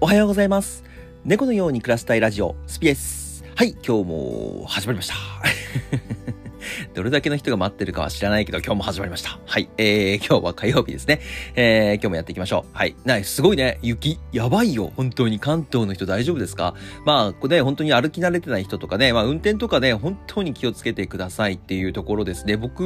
おはようございます。猫のように暮らしたいラジオ、スピです。はい、今日も始まりました。どれだけの人が待ってるかは知らないけど、今日も始まりました。はい。えー、今日は火曜日ですね。えー、今日もやっていきましょう。はい。なすごいね。雪。やばいよ。本当に関東の人大丈夫ですか？まあ、これね、本当に歩き慣れてない人とかね、まあ、運転とかね、本当に気をつけてくださいっていうところですね。僕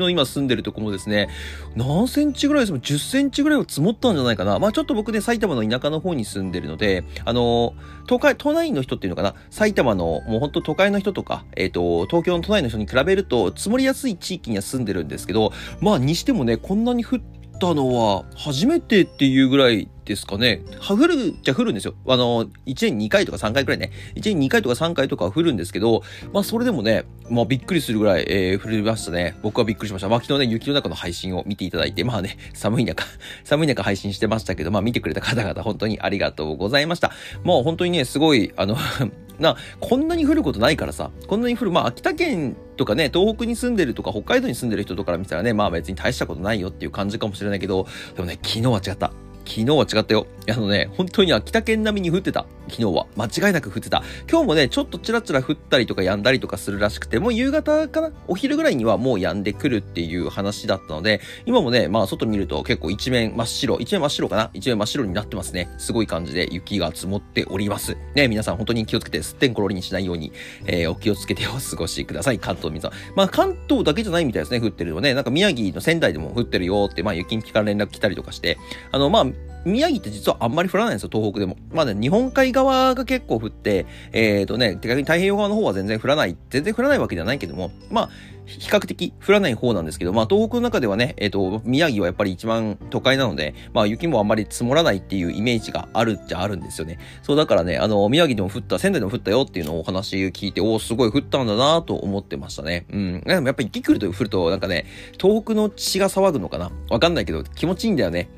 の今住んでるところもですね、何センチぐらいですも ?10 センチぐらいは積もったんじゃないかな。まあ、ちょっと僕ね、埼玉の田舎の方に住んでるので、あの、東海、都内の人っていうのかな？埼玉の、もう本当都会の人とか、えっ、ー、と、東京の都内の人に比べると、積もりやすい地域には住んでるんですけど、まあ、にしてもね、こんなに降ったのは初めてっていうぐらいですかね。降るじゃ降るんですよ。あの、1年2回とか3回くらいね。1年2回とか3回とかは降るんですけど、まあそれでもね、まあびっくりするぐらい、えー、降りましたね。僕はびっくりしました。まあ昨日ね、雪の中の配信を見ていただいて、まあね、寒い中、寒い中配信してましたけど、まあ見てくれた方々本当にありがとうございました。もう本当にね、すごい、あの な、こんなに降ることないからさ、こんなに降る、まあ秋田県とかね、東北に住んでるとか北海道に住んでる人とかから見たらね、まあ別に大したことないよっていう感じかもしれないけど、でもね、昨日は違った。昨日は違ったよ。あのね、本当に秋田県並みに降ってた。昨日は。間違いなく降ってた。今日もね、ちょっとチラチラ降ったりとか止んだりとかするらしくて、もう夕方かな？お昼ぐらいにはもう止んでくるっていう話だったので、今もね、まあ外見ると結構一面真っ白、一面真っ白かな？一面真っ白になってますね。すごい感じで雪が積もっております。ね、皆さん本当に気をつけて、すってんころりにしないように、えー、お気をつけてお過ごしください。関東の皆さん。まあ関東だけじゃないみたいですね、降ってるのね。なんか宮城の仙台でも降ってるよって、まあ雪んぴから連絡来たりとかして、あの、まあ、宮城って実はあんまり降らないんですよ、東北でも。まあね、日本海側が結構降って、えっ、ー、とね、逆に太平洋側の方は全然降らない、全然降らないわけじゃないけども、まあ、比較的降らない方なんですけど、まあ東北の中ではね、えっ、ー、と、宮城はやっぱり一番都会なので、まあ雪もあんまり積もらないっていうイメージがあるっちゃあるんですよね。そうだからね、あの、宮城でも降った、仙台でも降ったよっていうのをお話聞いて、おお、すごい降ったんだなと思ってましたね。うん。でもやっぱり雪来ると降ると、なんかね、東北の血が騒ぐのかな？わかんないけど、気持ちいいんだよね。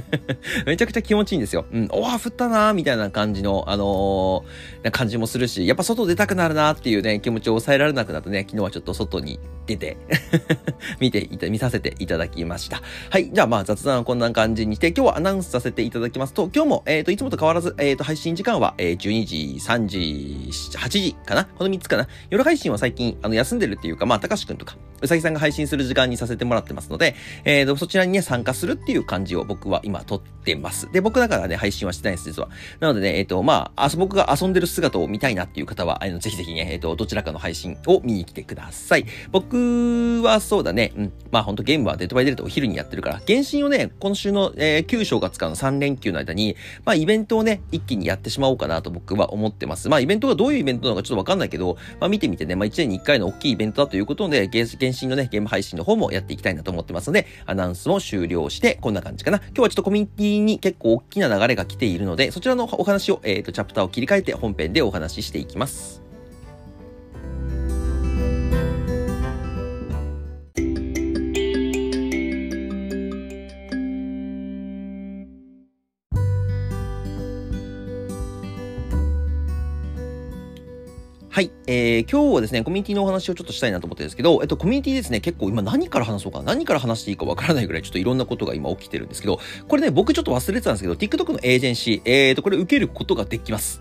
めちゃくちゃ気持ちいいんですよ。うん。おわ、降ったなーみたいな感じの、あのー、な感じもするし、やっぱ外出たくなるなっていうね、気持ちを抑えられなくなってね、昨日はちょっと外に出て 見ていた、見させていただきました。はい。じゃあまあ雑談はこんな感じにして、今日はアナウンスさせていただきますと、今日も、えっ、ー、と、いつもと変わらず、えっ、ー、と、配信時間は、えー、12時、3時、8時かな？この3つかな？夜配信は最近、あの、休んでるっていうか、まあ、高橋くんとか、うさぎさんが配信する時間にさせてもらってますので、えーと、そちらにね、参加するっていう感じを僕は今撮ってます。で、僕だからね、配信はしてないです、実は。なのでね、えっ、と、まあ、あそ僕が遊んでる姿を見たいなっていう方は、あの、ぜひぜひね、えっ、と、どちらかの配信を見に来てください。僕はそうだね、うん。まあ、ほんとゲームはデッドバイデルとお昼にやってるから、原神をね、今週の、えー、旧正月からの3連休の間に、まあ、イベントをね、一気にやってしまおうかなと僕は思ってます。まあ、イベントがどういうイベントなのかちょっとわかんないけど、まあ、見てみてね、まあ、1年に1回の大きいイベントだということで、原神のね、ゲーム配信の方もやっていきたいなと思ってますので、アナウンスも終了して、こんな感じかな。今日はちょっとコミュニティに結構大きな流れが来ているので、そちらのお話を、えっ、ー、と、チャプターを切り替えて本編でお話ししていきます。はい。えー、今日はですね、コミュニティのお話をちょっとしたいなと思ってるんですけど、えっと、コミュニティですね、結構今何から話そうか、何から話していいかわからないぐらいちょっといろんなことが今起きてるんですけど、これね、僕ちょっと忘れてたんですけど、TikTok のエージェンシー、えーと、これ受けることができます。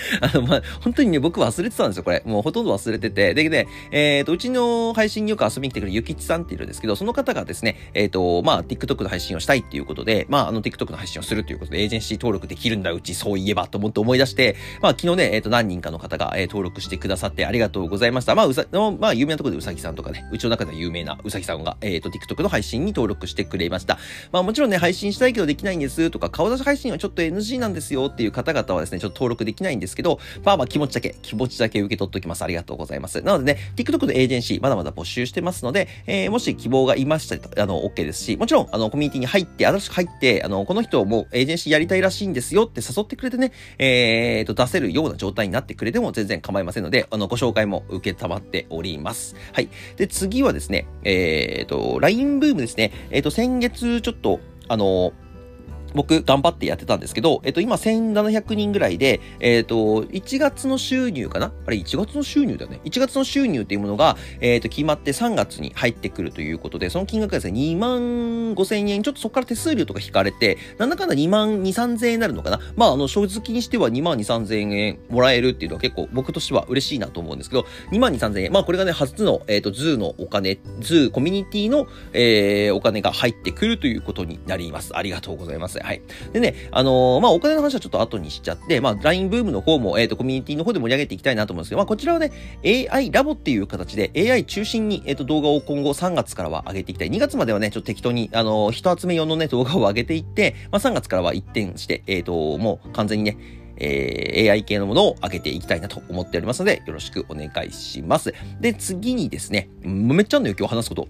あの、まあ、本当にね、僕忘れてたんですよ、これ。もうほとんど忘れてて。で、ね、えっ、ー、と、うちの配信によく遊びに来てくるゆきちさんっているんですけど、その方がですね、えっ、ー、と、まあ、TikTok の配信をしたいっていうことで、まあ、あの、TikTok の配信をするということで、エージェンシー登録できるんだ、うち、そういえば、と思って思い出して、まあ、昨日ね、えっ、ー、と、何人かの方が、えー、登録してくださってありがとうございました。まあ、うさ、のまあ、有名なところでうさぎさんとかね、うちの中では有名なうさぎさんが、えっ、と、TikTok の配信に登録してくれました。まあ、もちろんね、配信したいけどできないんですとか、顔出し配信はちょっと NG なんですよっていう方々はですね、ちょっと登録できないんですですけど、まあまあ、気持ちだけ、気持ちだけ受け取っておきます。ありがとうございます。なのでね、TikTok のエージェンシー、まだまだ募集してますので、えー、もし希望がいましたら、あの、OK ですし、もちろん、あの、コミュニティに入って、新しく入って、あの、この人もエージェンシーやりたいらしいんですよって誘ってくれてね、えーと、出せるような状態になってくれても全然構いませんので、あの、ご紹介も受けたまっております。はい。で、次はですね、えーと、LINE ブームですね。えーと、先月ちょっと、あの、僕頑張ってやってたんですけど、えっと、今1700人ぐらいで、えっと、1月の収入かな？あれ、1月の収入だよね？1月の収入っていうものが、えっと、決まって3月に入ってくるということで、その金額がですね、2万5千円、ちょっとそこから手数料とか引かれて、なんだかんだ2万2、3千円になるのかな？まあ、あの、正直にしては2万2、3千円もらえるっていうのは結構僕としては嬉しいなと思うんですけど、2万2、3千円。まあ、これがね、初の、えっと、ズーのお金、ズーコミュニティの、えー、お金が入ってくるということになります。ありがとうございます。はい。でね、あのー、まあ、お金の話はちょっと後にしちゃって、まあ、LINE ブームの方も、えっ、ー、と、コミュニティの方で盛り上げていきたいなと思うんですけど、まあ、こちらはね、AI ラボっていう形で AI 中心に、えっ、ー、と、動画を今後3月からは上げていきたい。2月まではね、ちょっと適当に、あのー、人集め用のね、動画を上げていって、まあ、3月からは一転して、えっ、と、もう完全にね、えー、AI 系のものを上げていきたいなと思っておりますので、よろしくお願いします。で、次にですね、めっちゃあんのよ、今日話すこと。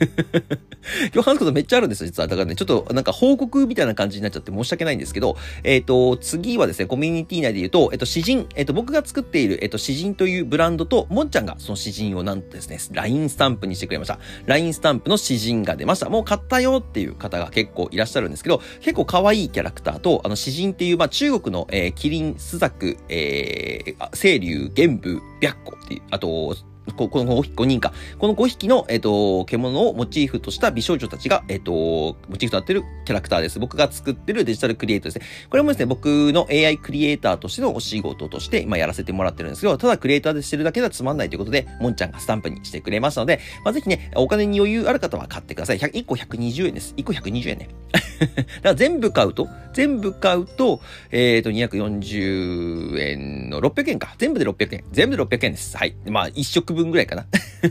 今日話すことめっちゃあるんですよ、実は。だからね、ちょっとなんか報告みたいな感じになっちゃって申し訳ないんですけど、えっ、ー、と、次はですね、コミュニティ内で言うと、えっ、ー、と、詩人、えっ、ー、と、僕が作っている、えっ、と、詩人というブランドと、もんちゃんがその詩人をなんとですね、LINE スタンプにしてくれました。LINE スタンプの詩人が出ました。もう買ったよっていう方が結構いらっしゃるんですけど、結構可愛いキャラクターと、あの、詩人っていう、まあ、中国の、えー、キリン、スザク、えー、清流、玄武、白虎っていう、あと、ここの5人か。この5匹の、えっ、ー、と、獣をモチーフとした美少女たちが、えっ、ー、と、モチーフとなっているキャラクターです。僕が作ってるデジタルクリエイトですね。これもですね、僕の AI クリエイターとしてのお仕事として今やらせてもらってるんですけど、ただクリエイターでしてるだけではつまんないということで、もんちゃんがスタンプにしてくれましたので、まあ、ぜひね、お金に余裕ある方は買ってください。100 1個120円です。1個120円ね。だから全部買うと、全部買うと、えっ、ー、と、240円の600円か。全部で600円。全部で600円です。はい。まあ、1食分ぐらいかな。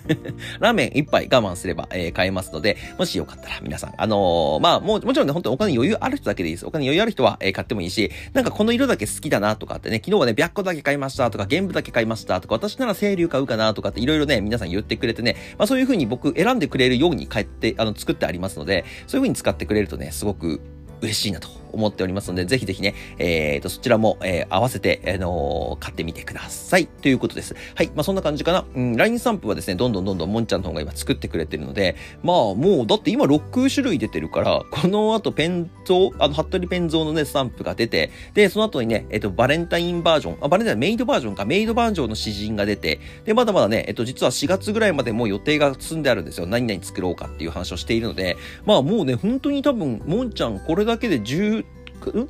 ラーメン1杯我慢すれば、えー、買えますので、もしよかったら皆さん、あのー、まあ、もう、もちろんね、本当にお金余裕ある人だけでいいです。お金余裕ある人は、えー、買ってもいいし、なんかこの色だけ好きだなとかってね、昨日はね、白虎だけ買いましたとか、玄武だけ買いましたとか、私なら清流買うかなとかっていろいろね、皆さん言ってくれてね、まあそういう風に僕選んでくれるように帰って、あの、作ってありますので、そういう風に使ってくれるとね、すごく嬉しいなと思っておりますので、ぜひぜひね、えーと、そちらも、えー、合わせて、あのー、買ってみてください。ということです。はい。まあ、そんな感じかな。うん、LINE スタンプはですね、どんどんどんどんもんちゃんの方が今作ってくれてるので、まあ、もう、だって今6種類出てるから、この後ペンゾあの、服部ペンゾーのね、スタンプが出て、で、その後にね、えっ、ー、と、バレンタインバージョン、あ、バレンタインメイドバージョンか、メイドバージョンの詩人が出て、で、まだまだね、えっ、ー、と、実は4月ぐらいまでもう予定が進んであるんですよ。何々作ろうかっていう話をしているので、まあもうね、本当に多分、もんちゃんこれだだけで10、ん？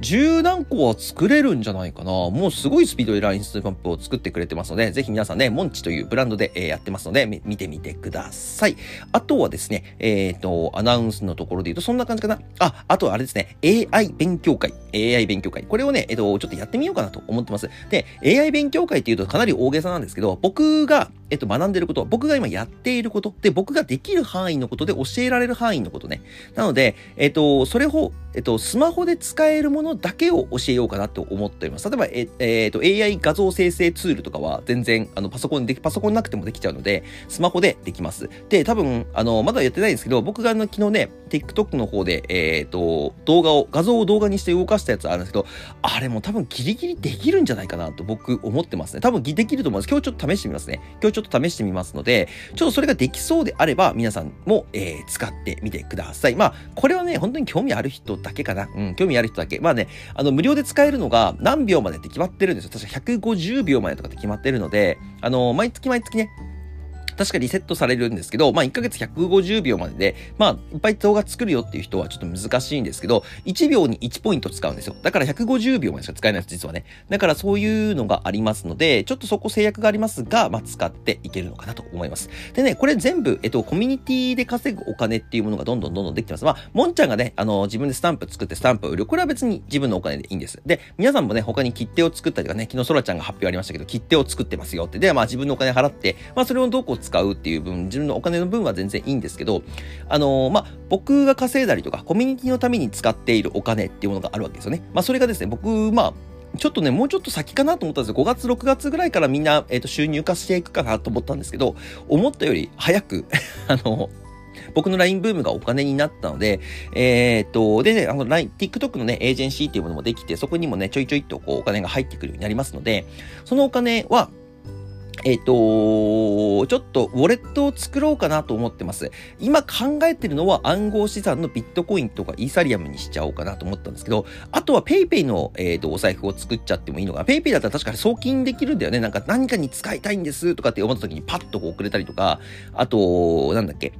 十何個は作れるんじゃないかな。もうすごいスピードでラインスタンプを作ってくれてますので、ぜひ皆さんね、モンチというブランドで、え、やってますので、見てみてください。あとはですね、えっ、ー、と、アナウンスのところで言うと、そんな感じかな。あ、あとはあれですね、AI 勉強会。AI 勉強会。これをね、えっ、ー、と、ちょっとやってみようかなと思ってます。で、AI 勉強会っていうとかなり大げさなんですけど、僕が、えっと、学んでること、僕が今やっていること、で、僕ができる範囲のことで教えられる範囲のことね。なので、えっと、それを、えっと、スマホで使えるものだけを教えようかなと思っております。例えば、ええっと、AI 画像生成ツールとかは全然、あの、パソコンで、パソコンなくてもできちゃうので、スマホでできます。で、多分、あの、まだやってないんですけど、僕があの、昨日ね、TikTok の方で、えっと、動画を、画像を動画にして動かしたやつあるんですけど、あれも多分ギリギリできるんじゃないかなと僕思ってますね。多分できると思います。今日ちょっと試してみますね。今日ちょっと試してみますので、ちょっとそれができそうであれば、皆さんも、えー、使ってみてください。まあ、これはね、本当に興味ある人だけかな。うん、興味ある人だけ。まあね、あの、無料で使えるのが何秒までって決まってるんですよ。確か150秒までとかって決まってるので、あの、毎月毎月ね、確かリセットされるんですけど、まあ1ヶ月150秒までで、まあいっぱい動画作るよっていう人はちょっと難しいんですけど、1秒に1ポイント使うんですよ。だから150秒までしか使えないです、実はね。だからそういうのがありますので、ちょっとそこ制約がありますが、まあ使っていけるのかなと思います。でね、これ全部、えっと、コミュニティで稼ぐお金っていうものがどんどんどんどんできてます。まあ、もんちゃんがね、あの、自分でスタンプ作ってスタンプを売る。これは別に自分のお金でいいんです。で、皆さんもね、他に切手を作ったりとかね、昨日そらちゃんが発表ありましたけど、切手を作ってますよって。で、まあ自分のお金払って、まあそれをどうこう使うっていう分自分のお金の分は全然いいんですけど、あのー、まあ、僕が稼いだりとか、コミュニティのために使っているお金っていうものがあるわけですよね。まあ、それがですね、僕、まあ、ちょっとね、もうちょっと先かなと思ったんですよ。5月、6月ぐらいからみんな、えっ、ー、と、収入化していくかなと思ったんですけど、思ったより早く あの、僕の LINE ブームがお金になったので、えー、っと、でね、あの LINE、TikTok のね、エージェンシーっていうものもできて、そこにもね、ちょいちょいとこうお金が入ってくるようになりますので、そのお金は、えっ、と、ちょっとウォレットを作ろうかなと思ってます。今考えてるのは暗号資産のビットコインとかイーサリアムにしちゃおうかなと思ったんですけど、あとは PayPay の、え、ー、と、お財布を作っちゃってもいいのかな。PayPay だったら確かに送金できるんだよね。なんか何かに使いたいんですとかって思った時にパッとこうくれたりとか、あと、なんだっけ、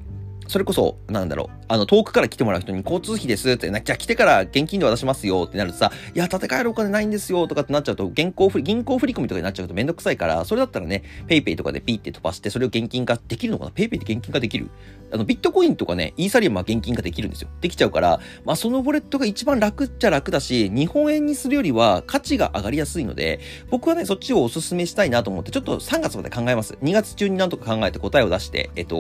それこそ、なんだろう、あの、遠くから来てもらう人に交通費ですって、じゃあ来てから現金で渡しますよってなるとさ、いや、建て替えるお金ないんですよとかってなっちゃうと、銀行振り、銀行振り込みとかになっちゃうとめんどくさいから、それだったらね、PayPay とかでピーって飛ばして、それを現金化できるのかな ?PayPay で現金化できる？あの、ビットコインとかね、イーサリアムは現金化できるんですよ。できちゃうから、まあ、そのウォレットが一番楽っちゃ楽だし、日本円にするよりは価値が上がりやすいので、僕はね、そっちをお勧めしたいなと思って、ちょっと3月まで考えます。2月中になんとか考えて答えを出して、えっと、ウ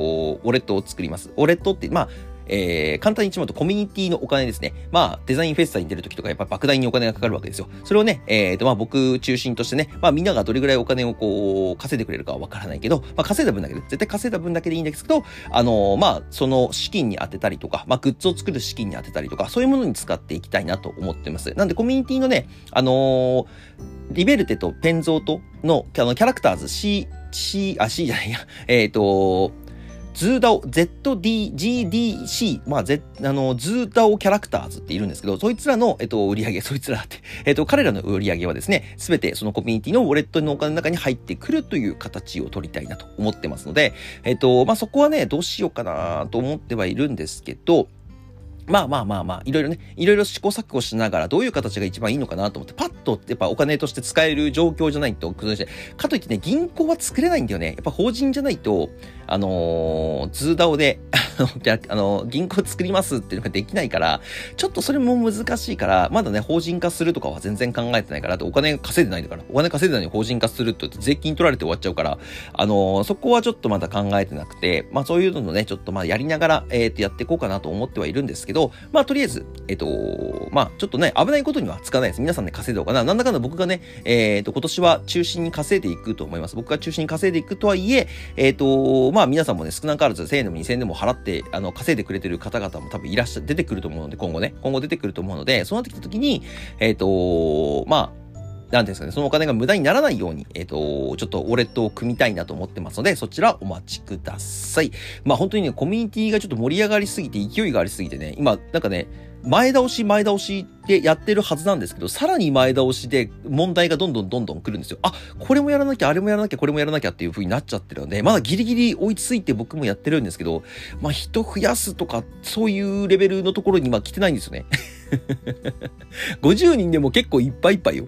ォレットを作ります。レットって、まあ、えー、簡単に言っちまうとコミュニティのお金ですね。まあ、デザインフェスタに出るときとかやっぱ莫大にお金がかかるわけですよ。それをね、えーと、まあ僕中心としてね、まあみんながどれぐらいお金をこう、稼いでくれるかはわからないけど、まあ稼いだ分だけで、絶対稼いだ分だけでいいんですけど、あのー、まあ、その資金に当てたりとか、まあグッズを作る資金に当てたりとか、そういうものに使っていきたいなと思ってます。なんでコミュニティのね、あの、リベルテとペンゾーとの、あの、キャラクターズ C、C、あ、C じゃないや、えっ、と、ズーダオ、ZDGDC、まあ、Z、あの、ズーダオキャラクターズっているんですけど、そいつらの、えっと、売り上げ、そいつらって、えっと、彼らの売り上げはですね、すべてそのコミュニティのウォレットのお金の中に入ってくるという形を取りたいなと思ってますので、えっと、まあ、そこはね、どうしようかなと思ってはいるんですけど、まあまあまあまあ、いろいろね、いろいろ試行錯誤しながら、どういう形が一番いいのかなと思って、パッと、やっぱお金として使える状況じゃないと、かといってね、銀行は作れないんだよね。やっぱ法人じゃないと、あのー、ズーダオで、あの、銀行作りますっていうのができないから、ちょっとそれも難しいから、まだね、法人化するとかは全然考えてないから、お金稼いでないんだから、お金稼いでないのに法人化するって税金取られて終わっちゃうから、あのー、そこはちょっとまだ考えてなくて、まあそういうのね、ちょっとまあやりながら、えっ、ー、と、やっていこうかなと思ってはいるんですけど、どまあとりあえず、えっ、と、まあちょっとね、危ないことにはつかないです。皆さんね、稼いでおうかな。なんだかんだ僕がね、えっ、と、今年は中心に稼いでいくと思います。僕が中心に稼いでいくとはいえ、えっ、と、まあ皆さんもね、少なからず1000円でも2000円でも払って、あの、稼いでくれてる方々も多分いらっしゃ、出てくると思うので、今後ね、今後出てくると思うので、そうなってきた時に、えっ、と、まあ、なんですかね、そのお金が無駄にならないように、えっ、ー、と、ちょっとウォレットを組みたいなと思ってますので、そちらお待ちください。まあ本当にね、コミュニティがちょっと盛り上がりすぎて、勢いがありすぎてね、今、なんかね、前倒し前倒しってやってるはずなんですけど、さらに前倒しで問題がどんどんどんどん来るんですよ。あ、これもやらなきゃ、あれもやらなきゃ、これもやらなきゃっていう風になっちゃってるので、まだギリギリ追いついて僕もやってるんですけど、まあ人増やすとか、そういうレベルのところに今来てないんですよね。50人でも結構いっぱいいっぱいよ。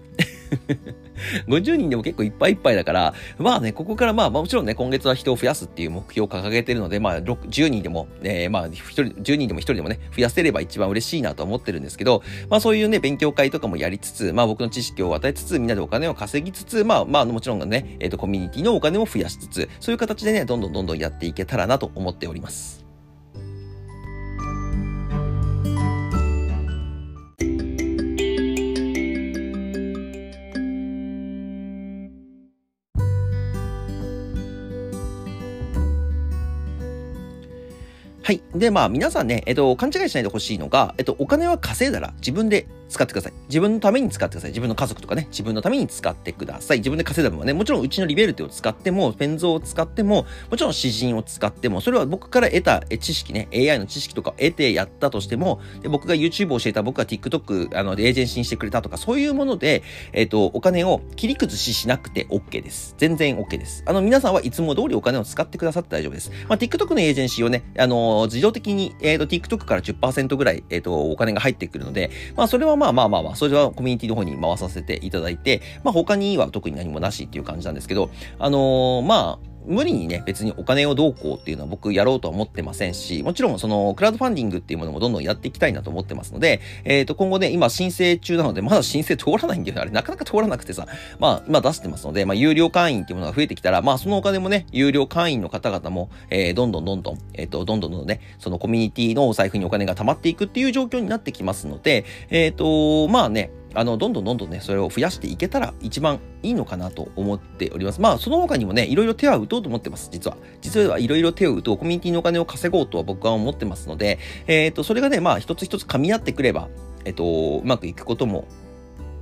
50人でも結構いっぱいいっぱいだから、まあね、ここからまあ、もちろんね、今月は人を増やすっていう目標を掲げてるので、まあ、10人でも、えー、まあ、1人、10人でも1人でもね、増やせれば一番嬉しいなと思ってるんですけど、まあそういうね、勉強会とかもやりつつ、まあ僕の知識を与えつつ、みんなでお金を稼ぎつつ、まあまあもちろんね、えっ、ー、と、コミュニティのお金も増やしつつ、そういう形でね、どんどんどんどんやっていけたらなと思っております。はい。で、まあ、皆さんね、えっと、勘違いしないでほしいのが、えっと、お金は稼いだら自分で使ってください。自分のために使ってください。自分の家族とかね、自分のために使ってください。自分で稼いだ分はね、もちろんうちのリベルテを使っても、ペンゾーを使っても、もちろん詩人を使っても、それは僕から得た知識ね、AI の知識とか得てやったとしても、で僕が YouTube を教えた、僕が TikTok、あの、エージェンシーにしてくれたとか、そういうもので、えっと、お金を切り崩ししなくて OK です。全然 OK です。あの、皆さんはいつも通りお金を使ってくださって大丈夫です。まあ、TikTok のエージェンシーをね、あの、自動的に、えっ、と、TikTok から10%ぐらい、えっ、と、お金が入ってくるので、まあ、それはまあまあまあまあ、それはコミュニティの方に回させていただいて、まあ他には特に何もなしっていう感じなんですけど、あのー、まあ、無理にね、別にお金をどうこうっていうのは僕やろうとは思ってませんし、もちろんそのクラウドファンディングっていうものもどんどんやっていきたいなと思ってますので、えっ、ー、と、今後ね、今申請中なので、まだ申請通らないんだよね。あれ、なかなか通らなくてさ、まあ、今出してますので、まあ、有料会員っていうものが増えてきたら、まあ、そのお金もね、有料会員の方々も、えー、どんどんどんどん、えっ、ー、と、どんどんどんどんね、そのコミュニティのお財布にお金が溜まっていくっていう状況になってきますので、えっ、と、まあね、あの、どんどんどんどんね、それを増やしていけたら一番いいのかなと思っております。まあ、その他にもね、いろいろ手は打とうと思ってます、実は。実はいろいろ手を打とう、コミュニティのお金を稼ごうとは僕は思ってますので、えっ、ー、と、それがね、まあ、一つ一つ噛み合ってくれば、えっ、ー、と、うまくいくことも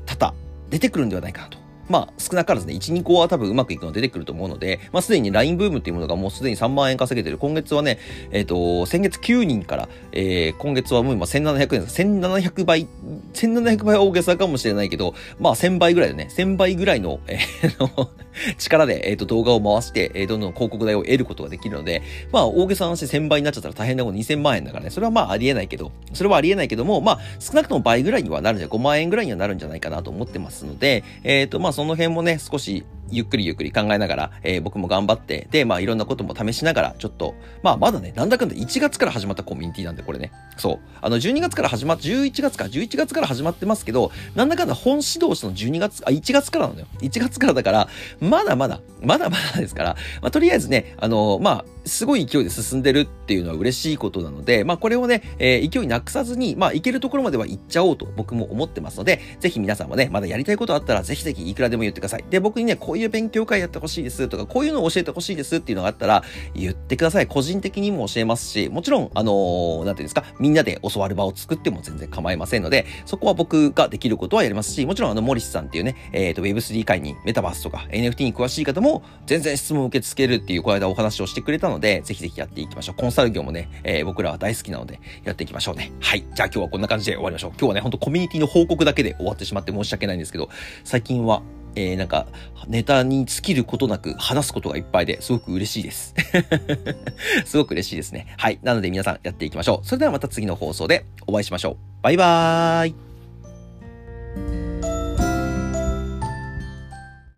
多々出てくるんではないかなとまあ、少なからずね、1、2個は多分うまくいくの出てくると思うので、まあ、すでに LINE ブームっていうものがもうすでに3万円稼げてる。今月はね、えっ、ー、と、先月9人から、えー、今月はもう今1700円です。1700倍、1700倍は大げさかもしれないけど、まあ、1000倍ぐらいでね、1000倍ぐらいの、えー、力で、えっ、ー、と、動画を回して、えー、どんどん広告代を得ることができるので、まあ、大げさな話1000倍になっちゃったら大変なこと2000万円だからね、それはまあ、ありえないけど、それはありえないけども、まあ、少なくとも倍ぐらいにはなるんじゃ、5万円ぐらいにはなるんじゃないかなと思ってますので、えっ、ー、と、まあ、その辺もね、少しゆっくりゆっくり考えながら、えー、僕も頑張って、で、まあいろんなことも試しながら、ちょっと、まあまだね、なんだかんだ1月から始まったコミュニティなんで、これね。そう。あの、12月から始まっ、11月か、11月から始まってますけど、なんだかんだ本指導士の12月、あ、1月からなのよ。1月からだから、まだまだ、まだまだですから、まあとりあえずね、あの、まあ、すごい勢いで進んでるっていうのは嬉しいことなので、まあこれをね、えー、勢いなくさずに、まあ行けるところまでは行っちゃおうと僕も思ってますので、ぜひ皆さんもね、まだやりたいことあったら、ぜひぜひいくらでも言ってください。で、僕にね、こうういう勉強会やってほしいですとか、こういうのを教えてほしいですっていうのがあったら、言ってください。個人的にも教えますし、もちろん、あのー、なんていうんですか、みんなで教わる場を作っても全然構いませんので、そこは僕ができることはやりますし、もちろんあの、モリスさんっていうね、えっ、ー、と、Web3 会にメタバースとか NFT に詳しい方も、全然質問を受け付けるっていう、この間お話をしてくれたので、ぜひぜひやっていきましょう。コンサル業もね、えー、僕らは大好きなので、やっていきましょうね。はい。じゃあ今日はこんな感じで終わりましょう。今日はね、ほんとコミュニティの報告だけで終わってしまって申し訳ないんですけど、最近はえー、なんか、ネタに尽きることなく話すことがいっぱいですごく嬉しいです。すごく嬉しいですね。はい。なので皆さんやっていきましょう。それではまた次の放送でお会いしましょう。バイバーイ。